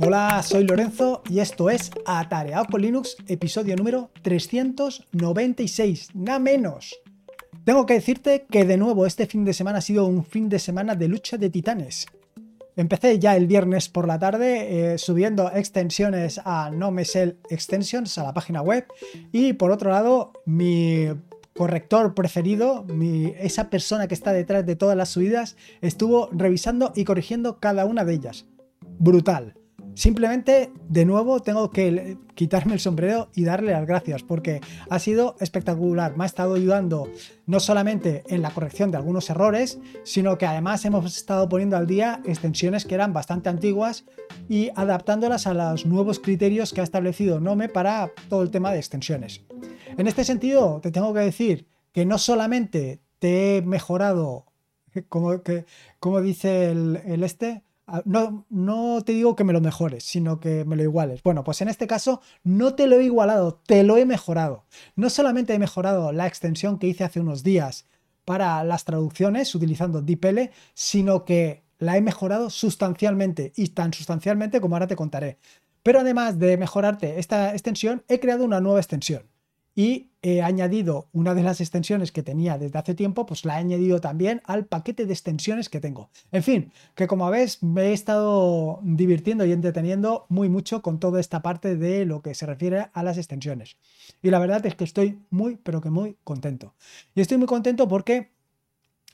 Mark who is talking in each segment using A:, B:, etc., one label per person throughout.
A: Hola, soy Lorenzo y esto es Atareado con Linux, episodio número 396, nada menos. Tengo que decirte que de nuevo este fin de semana ha sido un fin de semana de lucha de titanes. Empecé ya el viernes por la tarde eh, subiendo extensiones a No Extensions a la página web y por otro lado mi corrector preferido, esa persona que está detrás de todas las subidas, estuvo revisando y corrigiendo cada una de ellas. Brutal. Simplemente, de nuevo, tengo que quitarme el sombrero y darle las gracias porque ha sido espectacular. Me ha estado ayudando no solamente en la corrección de algunos errores, sino que además hemos estado poniendo al día extensiones que eran bastante antiguas y adaptándolas a los nuevos criterios que ha establecido Nome para todo el tema de extensiones. En este sentido, te tengo que decir que no solamente te he mejorado, como, dice el este, Ah, no, no te digo que me lo mejores, sino que me lo iguales. Bueno, pues en este caso no te lo he igualado, te lo he mejorado. No solamente he mejorado la extensión que hice hace unos días para las traducciones utilizando DeepL, sino que la he mejorado sustancialmente y tan sustancialmente como ahora te contaré. Pero además de mejorarte esta extensión, he creado una nueva extensión y he añadido una de las extensiones que tenía desde hace tiempo, pues la he añadido también al paquete de extensiones que tengo. En fin, que como ves me he estado divirtiendo y entreteniendo muy mucho con toda esta parte de lo que se refiere a las extensiones. Y la verdad es que estoy muy, pero que muy contento. Y estoy muy contento porque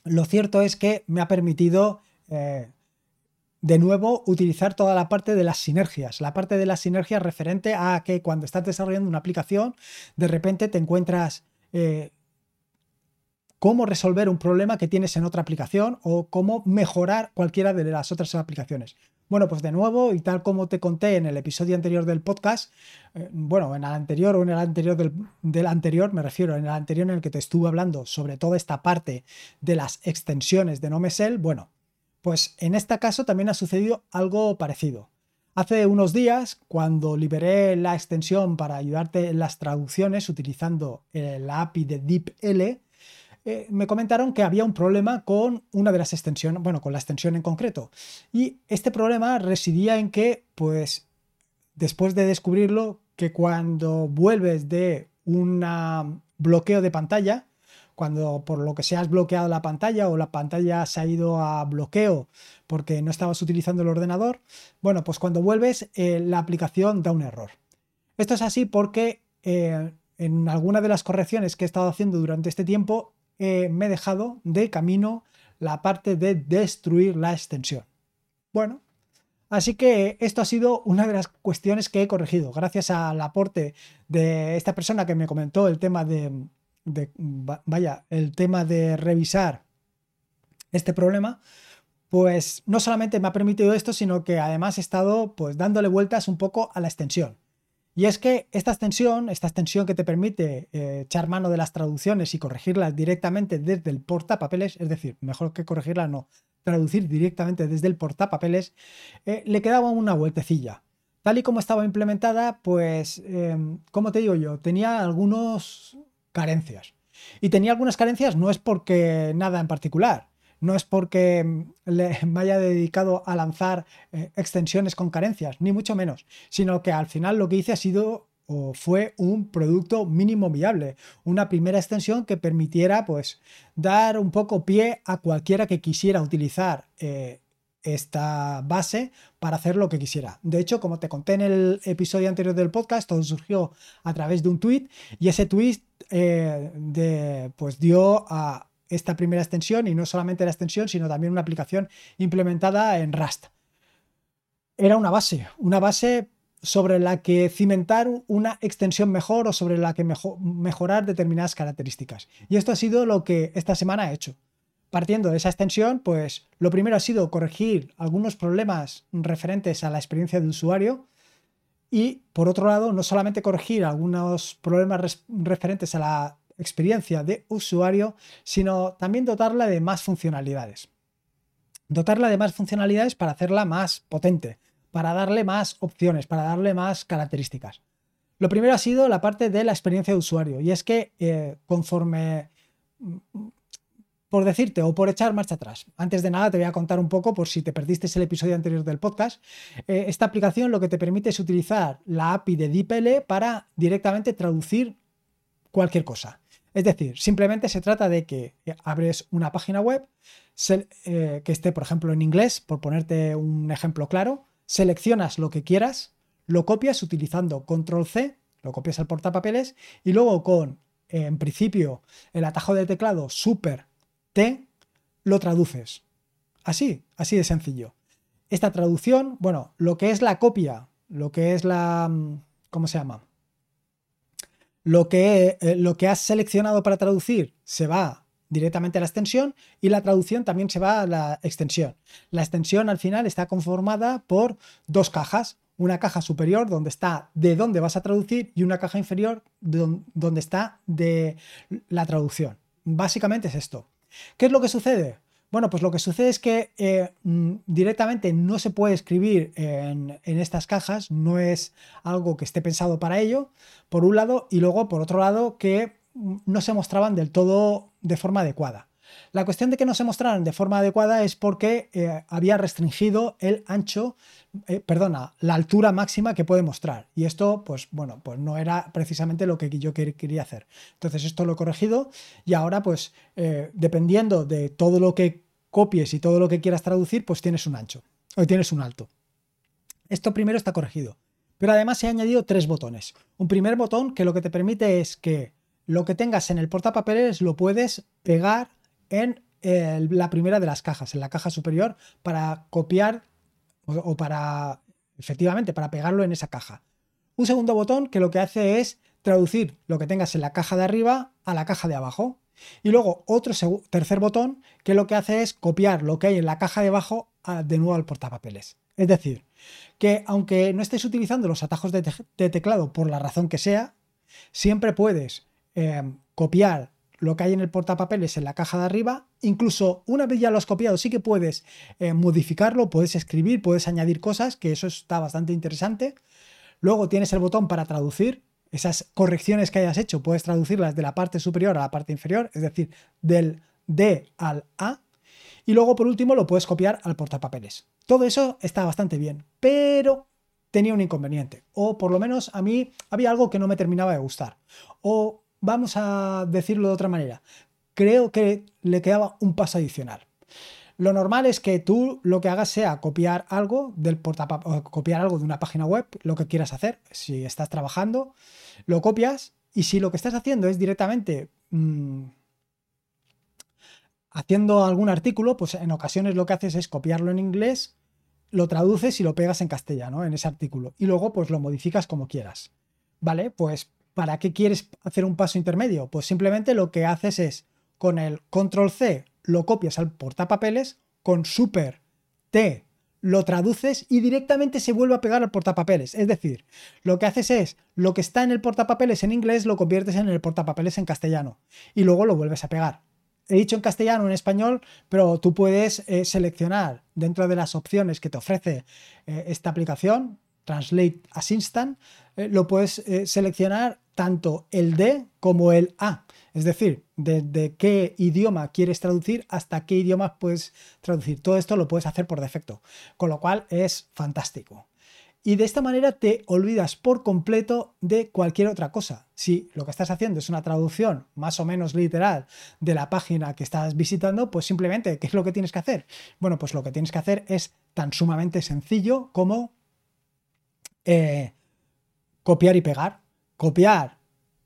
A: lo cierto es que me ha permitido... Eh, de nuevo utilizar toda la parte de las sinergias, la parte de las sinergias referente a que cuando estás desarrollando una aplicación, de repente te encuentras eh, cómo resolver un problema que tienes en otra aplicación o cómo mejorar cualquiera de las otras aplicaciones. Bueno, pues de nuevo, y tal como te conté en el episodio anterior del podcast, eh, bueno, en el anterior o en el anterior del, del, anterior, me refiero, en el anterior en el que te estuve hablando sobre toda esta parte de las extensiones de NoMesel, bueno, pues en este caso también ha sucedido algo parecido. Hace unos días, cuando liberé la extensión para ayudarte en las traducciones utilizando la API de DeepL, eh, me comentaron que había un problema con una de las extensiones, bueno, con la extensión en concreto. Y este problema residía en que, pues, después de descubrirlo, que cuando vuelves de un bloqueo de pantalla, cuando por lo que sea has bloqueado la pantalla o la pantalla se ha ido a bloqueo porque no estabas utilizando el ordenador, bueno, pues cuando vuelves eh, la aplicación da un error. Esto es así porque eh, en alguna de las correcciones que he estado haciendo durante este tiempo eh, me he dejado de camino la parte de destruir la extensión. Bueno, Así que esto ha sido una de las cuestiones que he corregido. Gracias al aporte de esta persona que me comentó el tema de, vaya, el tema de revisar este problema, pues no solamente me ha permitido esto, sino que además he estado pues dándole vueltas un poco a la extensión. Y es que esta extensión, esta extensión que te permite eh, echar mano de las traducciones y corregirlas directamente desde el portapapeles, es decir, mejor que corregirlas no, traducir directamente desde el portapapeles, eh, le quedaba una vueltecilla. Tal y como estaba implementada, pues, em, como te digo yo, tenía algunos carencias. Y tenía algunas carencias no es porque nada en particular, no es porque le, me haya dedicado a lanzar eh, extensiones con carencias, ni mucho menos, sino que al final lo que hice ha sido o fue un producto mínimo viable, una primera extensión que permitiera pues dar un poco pie a cualquiera que quisiera utilizar eh, esta base para hacer lo que quisiera. De hecho, como te conté en el episodio anterior del podcast, todo surgió a través de un tweet y ese tweet eh, de, pues dio a esta primera extensión y no solamente la extensión, sino también una aplicación implementada en Rust. Era una base, una base sobre la que cimentar una extensión mejor o sobre la que mejorar determinadas características. Y esto ha sido lo que esta semana he hecho. Partiendo de esa extensión, pues lo primero ha sido corregir algunos problemas referentes a la experiencia de usuario y por otro lado, no solamente corregir algunos problemas referentes a la experiencia de usuario, sino también dotarla de más funcionalidades. Dotarla de más funcionalidades para hacerla más potente, para darle más opciones, para darle más características. Lo primero ha sido la parte de la experiencia de usuario y es que eh, conforme por decirte o por echar marcha atrás. Antes de nada te voy a contar un poco, por si te perdiste el episodio anterior del podcast, eh, esta aplicación lo que te permite es utilizar la API de DeepL para directamente traducir cualquier cosa. Es decir, simplemente se trata de que abres una página web eh, que esté, por ejemplo, en inglés, por ponerte un ejemplo claro, seleccionas lo que quieras, lo copias utilizando control C, lo copias al portapapeles y luego con, en principio, el atajo de teclado super T, lo traduces. Así, así de sencillo. Esta traducción, bueno, lo que es la copia, lo que es la... Mm, ¿Cómo se llama? Lo que, eh, lo que has seleccionado para traducir se va directamente a la extensión y la traducción también se va a la extensión. La extensión al final está conformada por dos cajas, una caja superior donde está de dónde vas a traducir y una caja inferior donde está de la traducción. Básicamente es esto. ¿Qué es lo que sucede? Bueno, pues lo que sucede es que eh, mm, directamente no se puede escribir en, en, estas cajas, no es algo que esté pensado para ello, por un lado, y luego por otro lado que mm, no se mostraban del todo de forma adecuada. La cuestión de que no se mostraran de forma adecuada es porque eh, había restringido el ancho, eh, perdona, la altura máxima que puede mostrar. Y esto, pues bueno, pues no era precisamente lo que yo quería hacer. Entonces esto lo he corregido y ahora, pues eh, dependiendo de todo lo que copies y todo lo que quieras traducir, pues tienes un ancho o tienes un alto. Esto primero está corregido. Pero además se ha añadido tres botones. Un primer botón que lo que te permite es que lo que tengas en el portapapeles lo puedes pegar en la primera de las cajas, en la caja superior, para copiar o, para, efectivamente, para pegarlo en esa caja. Un segundo botón que lo que hace es traducir lo que tengas en la caja de arriba a la caja de abajo. Y luego otro tercer botón que lo que hace es copiar lo que hay en la caja de abajo de nuevo al portapapeles. Es decir, que aunque no estés utilizando los atajos de, teclado por la razón que sea, siempre puedes eh, copiar lo que hay en el portapapeles en la caja de arriba. Incluso una vez ya lo has copiado, sí que puedes eh, modificarlo, puedes escribir, puedes añadir cosas, que eso está bastante interesante. Luego tienes el botón para traducir. Esas correcciones que hayas hecho, puedes traducirlas de la parte superior a la parte inferior, es decir, del D al A. Y luego, por último, lo puedes copiar al portapapeles. Todo eso está bastante bien, pero tenía un inconveniente. O por lo menos a mí había algo que no me terminaba de gustar. O vamos a decirlo de otra manera, creo que le quedaba un paso adicional. Lo normal es que tú lo que hagas sea copiar algo del copiar algo de una página web, lo que quieras hacer. Si estás trabajando, lo copias y si lo que estás haciendo es directamente mm, haciendo algún artículo, pues en ocasiones lo que haces es copiarlo en inglés, lo traduces y lo pegas en castellano en ese artículo y luego pues lo modificas como quieras. ¿Vale? Pues ¿Para qué quieres hacer un paso intermedio? Pues simplemente lo que haces es con el control C lo copias al portapapeles, con super T lo traduces y directamente se vuelve a pegar al portapapeles. Es decir, lo que haces es lo que está en el portapapeles en inglés lo conviertes en el portapapeles en castellano y luego lo vuelves a pegar. He dicho en castellano, en español, pero tú puedes eh, seleccionar dentro de las opciones que te ofrece eh, esta aplicación, Translate as Instant, eh, lo puedes seleccionar tanto el D como el A. Es decir, desde qué idioma quieres traducir hasta qué idioma puedes traducir. Todo esto lo puedes hacer por defecto, con lo cual es fantástico. Y de esta manera te olvidas por completo de cualquier otra cosa. Si lo que estás haciendo es una traducción más o menos literal de la página que estás visitando, pues simplemente, ¿qué es lo que tienes que hacer? Bueno, pues lo que tienes que hacer es tan sumamente sencillo como eh, copiar y pegar. Copiar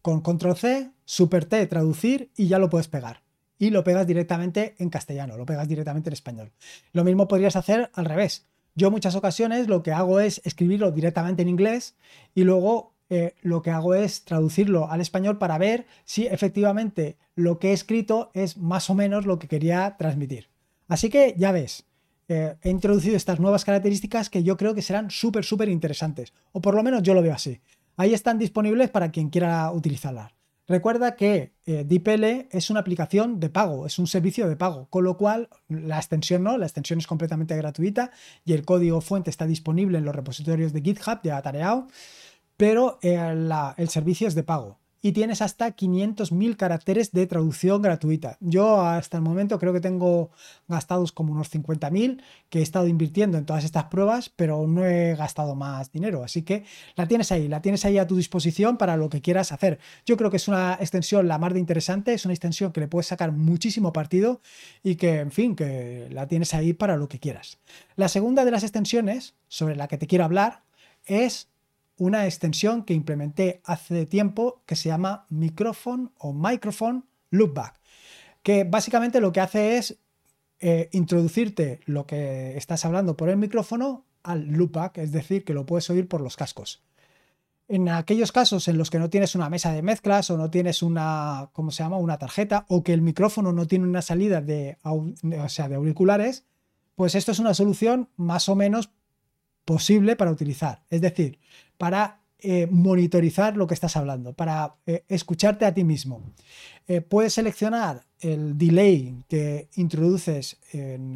A: con control C, super T, traducir y ya lo puedes pegar. Y lo pegas directamente en castellano, lo pegas directamente en español. Lo mismo podrías hacer al revés. Yo muchas ocasiones lo que hago es escribirlo directamente en inglés y luego eh, lo que hago es traducirlo al español para ver si efectivamente lo que he escrito es más o menos lo que quería transmitir. Así que ya ves, eh, he introducido estas nuevas características que yo creo que serán súper, súper interesantes. O por lo menos yo lo veo así. Ahí están disponibles para quien quiera utilizarlas. Recuerda que eh, DeepL es una aplicación de pago, es un servicio de pago, con lo cual la extensión no, la extensión es completamente gratuita y el código fuente está disponible en los repositorios de GitHub de Atareao, pero eh, el servicio es de pago y tienes hasta 500.000 caracteres de traducción gratuita. Yo hasta el momento creo que tengo gastados como unos 50.000 que he estado invirtiendo en todas estas pruebas, pero no he gastado más dinero. Así que la tienes ahí, la tienes ahí a tu disposición para lo que quieras hacer. Yo creo que es una extensión la más de interesante, es una extensión que le puedes sacar muchísimo partido y que, en fin, que la tienes ahí para lo que quieras. La segunda de las extensiones sobre la que te quiero hablar es una extensión que implementé hace tiempo que se llama Microphone o Microphone Loopback, que básicamente lo que hace es eh, introducirte lo que estás hablando por el micrófono al loopback, es decir, que lo puedes oír por los cascos. En aquellos casos en los que no tienes una mesa de mezclas o no tienes una, ¿cómo se llama? Una tarjeta o que el micrófono no tiene una salida de, o sea, de auriculares, pues esto es una solución más o menos posible para utilizar. Es decir, para eh, monitorizar lo que estás hablando, para eh, escucharte a ti mismo. Eh, puedes seleccionar el delay que introduces en,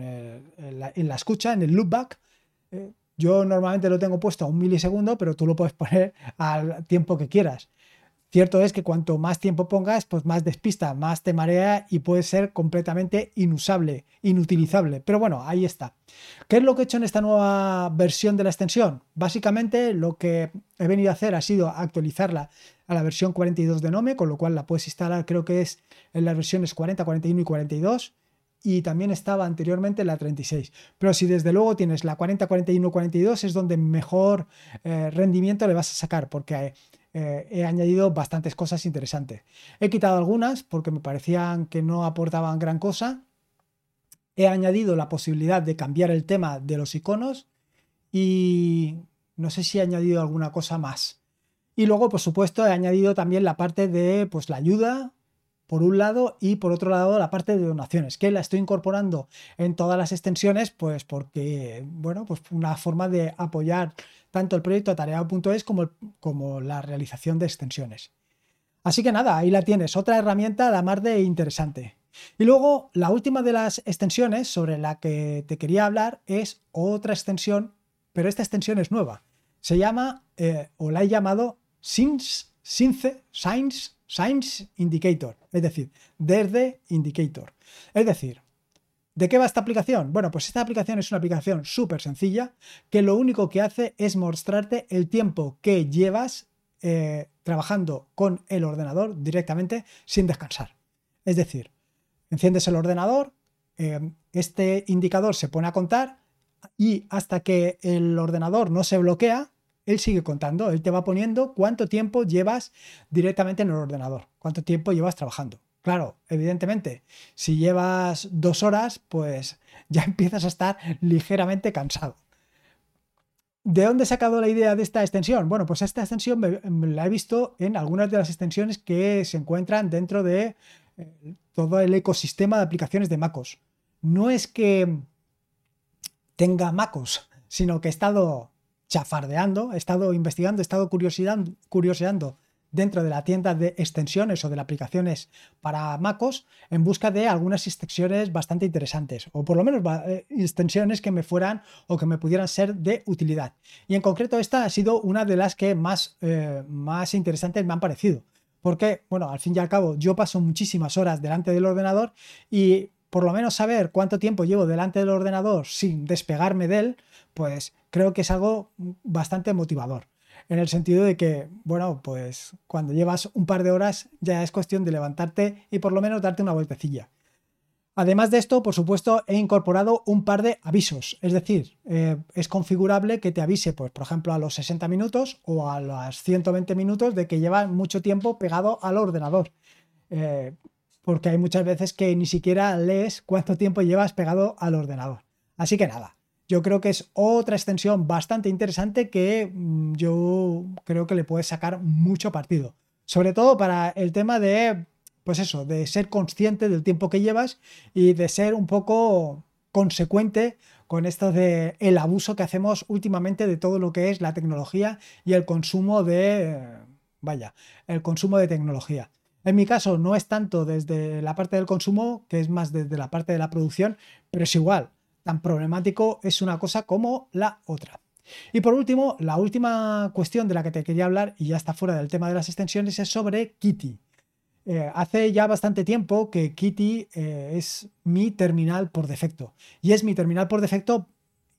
A: la, en, la, escucha, en el loopback. yo normalmente lo tengo puesto a un milisegundo, pero tú lo puedes poner al tiempo que quieras. Cierto es que cuanto más tiempo pongas, pues más despista, más te marea y puede ser completamente inusable, inutilizable. Pero bueno, ahí está. ¿Qué es lo que he hecho en esta nueva versión de la extensión? Básicamente lo que he venido a hacer ha sido actualizarla a la versión 42 de Nome, con lo cual la puedes instalar, creo que es en las versiones 40, 41 y 42 y también estaba anteriormente la 36. Pero si desde luego tienes la 40, 41, 42 es donde mejor eh, rendimiento le vas a sacar, porque eh, he añadido bastantes cosas interesantes. He quitado algunas porque me parecían que no aportaban gran cosa. He añadido la posibilidad de cambiar el tema de los iconos y no sé si he añadido alguna cosa más. Y luego, por supuesto, he añadido también la parte de pues, la ayuda, por un lado, y por otro lado, la parte de donaciones, que la estoy incorporando en todas las extensiones, pues porque, bueno, pues una forma de apoyar tanto el proyecto atareado.es como, como la realización de extensiones. Así que nada, ahí la tienes, otra herramienta la más de interesante. Y luego, la última de las extensiones sobre la que te quería hablar es otra extensión, pero esta extensión es nueva. Se llama, eh, o la he llamado Science, Science, Science Indicator, es decir, desde Indicator. Es decir, ¿De qué va esta aplicación? Bueno, pues esta aplicación es una aplicación súper sencilla que lo único que hace es mostrarte el tiempo que llevas eh, trabajando con el ordenador directamente sin descansar. Es decir, enciendes el ordenador, eh, este indicador se pone a contar y hasta que el ordenador no se bloquea, él sigue contando, él te va poniendo cuánto tiempo llevas directamente en el ordenador, cuánto tiempo llevas trabajando. Claro, evidentemente, si llevas dos horas, pues ya empiezas a estar ligeramente cansado. ¿De dónde he sacado la idea de esta extensión? Bueno, pues esta extensión la he visto en algunas de las extensiones que se encuentran dentro de eh, todo el ecosistema de aplicaciones de MacOS. No es que tenga MacOS, sino que he estado chafardeando, he estado investigando, he estado curioseando dentro de la tienda de extensiones o de aplicaciones para MacOS en busca de algunas extensiones bastante interesantes o por lo menos eh, extensiones que me fueran o que me pudieran ser de utilidad. Y en concreto esta ha sido una de las que más, eh, más interesantes me han parecido. Porque, bueno, al fin y al cabo yo paso muchísimas horas delante del ordenador y por lo menos saber cuánto tiempo llevo delante del ordenador sin despegarme de él, pues creo que es algo bastante motivador en el sentido de que, bueno, pues cuando llevas un par de horas ya es cuestión de levantarte y por lo menos darte una vueltecilla. Además de esto, por supuesto, he incorporado un par de avisos, es decir, eh, es configurable que te avise, pues, por ejemplo, a los 60 minutos o a los 120 minutos de que lleva mucho tiempo pegado al ordenador. Eh, porque hay muchas veces que ni siquiera lees cuánto tiempo llevas pegado al ordenador. Así que nada, yo creo que es otra extensión bastante interesante que mm, yo creo que le puedes sacar mucho partido. Sobre todo para el tema de, pues eso, de ser consciente del tiempo que llevas y de ser un poco consecuente con esto de el abuso que hacemos últimamente de todo lo que es la tecnología y el consumo de, vaya, el consumo de tecnología. En mi caso no es tanto desde la parte del consumo, que es más desde la parte de la producción, pero es igual tan problemático es una cosa como la otra. Y por último, la última cuestión de la que te quería hablar, y ya está fuera del tema de las extensiones, es sobre Kitty. Eh, hace ya bastante tiempo que Kitty eh, es mi terminal por defecto. Y es mi terminal por defecto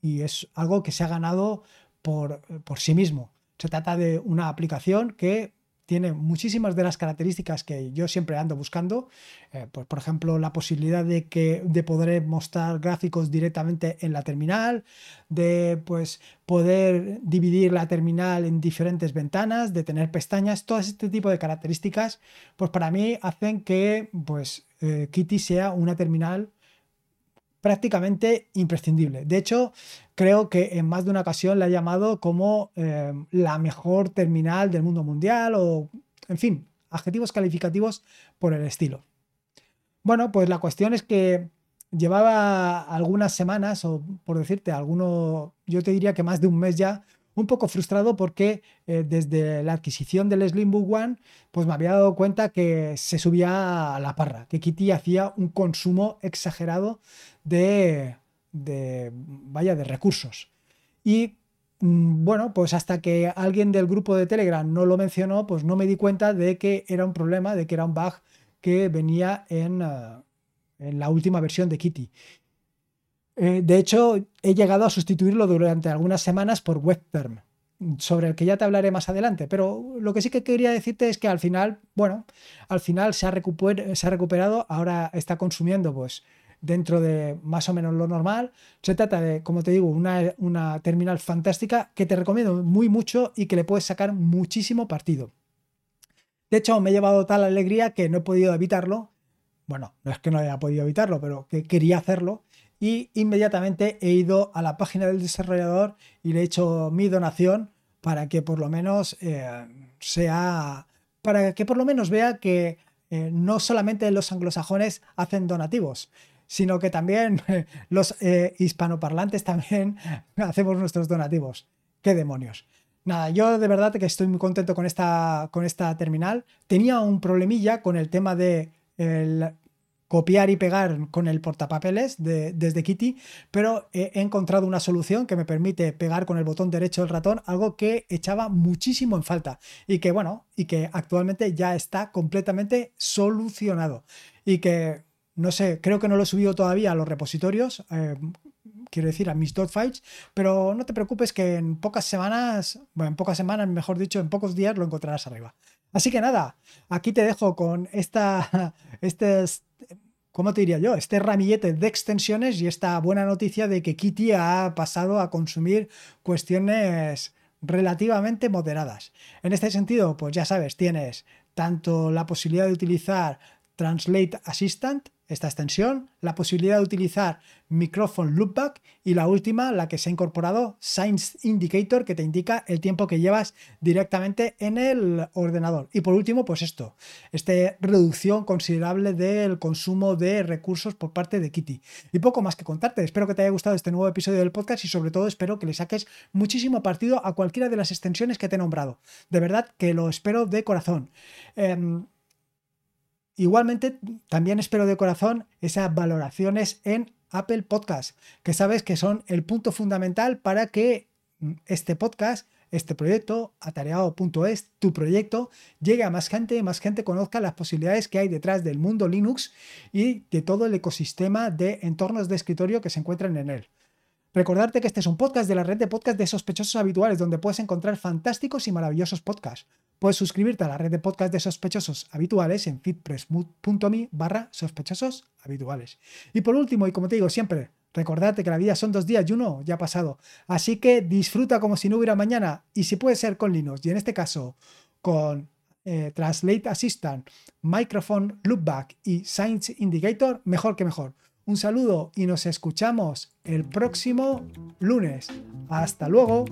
A: y es algo que se ha ganado por, por sí mismo. Se trata de una aplicación que tiene muchísimas de las características que yo siempre ando buscando. Eh, pues, por ejemplo, la posibilidad de, que, de poder mostrar gráficos directamente en la terminal, de pues, poder dividir la terminal en diferentes ventanas, de tener pestañas, todo este tipo de características, pues para mí hacen que pues, eh, Kitty sea una terminal prácticamente imprescindible. De hecho, creo que en más de una ocasión la he llamado como eh, la mejor terminal del mundo mundial o, en fin, adjetivos calificativos por el estilo. Bueno, pues la cuestión es que llevaba algunas semanas, o por decirte, alguno, yo te diría que más de un mes ya, un poco frustrado porque eh, desde la adquisición del Slimbook One, pues me había dado cuenta que se subía a la parra, que Kitty hacía un consumo exagerado de, vaya, de recursos. Y mm, bueno, pues hasta que alguien del grupo de Telegram no lo mencionó, pues no me di cuenta de que era un problema, de que era un bug que venía en, eh, en la última versión de Kitty. Eh, de hecho, he llegado a sustituirlo durante algunas semanas por WebTerm, sobre el que ya te hablaré más adelante. Pero lo que sí que quería decirte es que al final, bueno, al final se ha, se ha recuperado, ahora está consumiendo pues dentro de más o menos lo normal. Se trata de, como te digo, una, una terminal fantástica que te recomiendo muy mucho y que le puedes sacar muchísimo partido. De hecho, me he llevado tal alegría que no he podido evitarlo. Bueno, no es que no haya podido evitarlo, pero que quería hacerlo y inmediatamente he ido a la página del desarrollador y le he hecho mi donación para que por lo menos eh, sea, para que por lo menos vea que eh, no solamente los anglosajones hacen donativos, sino que también los eh, hispanoparlantes también hacemos nuestros donativos. ¿Qué demonios? Nada, yo de verdad que estoy muy contento con esta, con esta terminal. Tenía un problemilla con el tema de el, copiar y pegar con el portapapeles de, desde Kitty, pero he encontrado una solución que me permite pegar con el botón derecho del ratón, algo que echaba muchísimo en falta y que bueno, y que actualmente ya está completamente solucionado y que no sé, creo que no lo he subido todavía a los repositorios, eh, quiero decir a mis files, pero no te preocupes que en pocas semanas, bueno, en pocas semanas, mejor dicho, en pocos días lo encontrarás arriba. Así que nada, aquí te dejo con esta, este ¿cómo te diría yo? Este ramillete de extensiones y esta buena noticia de que Kitty ha pasado a consumir cuestiones relativamente moderadas. En este sentido, pues ya sabes, tienes tanto la posibilidad de utilizar Translate Assistant, esta extensión, la posibilidad de utilizar Microphone Loopback y la última, la que se ha incorporado, Science Indicator, que te indica el tiempo que llevas directamente en el ordenador. Y por último, pues esto, esta reducción considerable del consumo de recursos por parte de Kitty. Y poco más que contarte, espero que te haya gustado este nuevo episodio del podcast y sobre todo espero que le saques muchísimo partido a cualquiera de las extensiones que te he nombrado. De verdad que lo espero de corazón. Em, Igualmente, también espero de corazón esas valoraciones en Apple Podcast, que sabes que son el punto fundamental para que mm, este podcast, este proyecto, atareado.es, tu proyecto, llegue a más gente más gente conozca las posibilidades que hay detrás del mundo Linux y de todo el ecosistema de entornos de escritorio que se encuentran en él. Recordarte que este es un podcast de la red de podcast de sospechosos habituales, donde puedes encontrar fantásticos y maravillosos podcasts. Puedes suscribirte a la red de podcast de sospechosos habituales en feedpress.me barra sospechosos habituales. Y por último, y como te digo siempre, recordarte que la vida son dos días y uno ya ha pasado. Así que disfruta como si no hubiera mañana y si puede ser con Linux y en este caso con eh, Translate Assistant, Microphone Loopback y Science Indicator, mejor que mejor. Un saludo y nos escuchamos el próximo lunes. Hasta luego.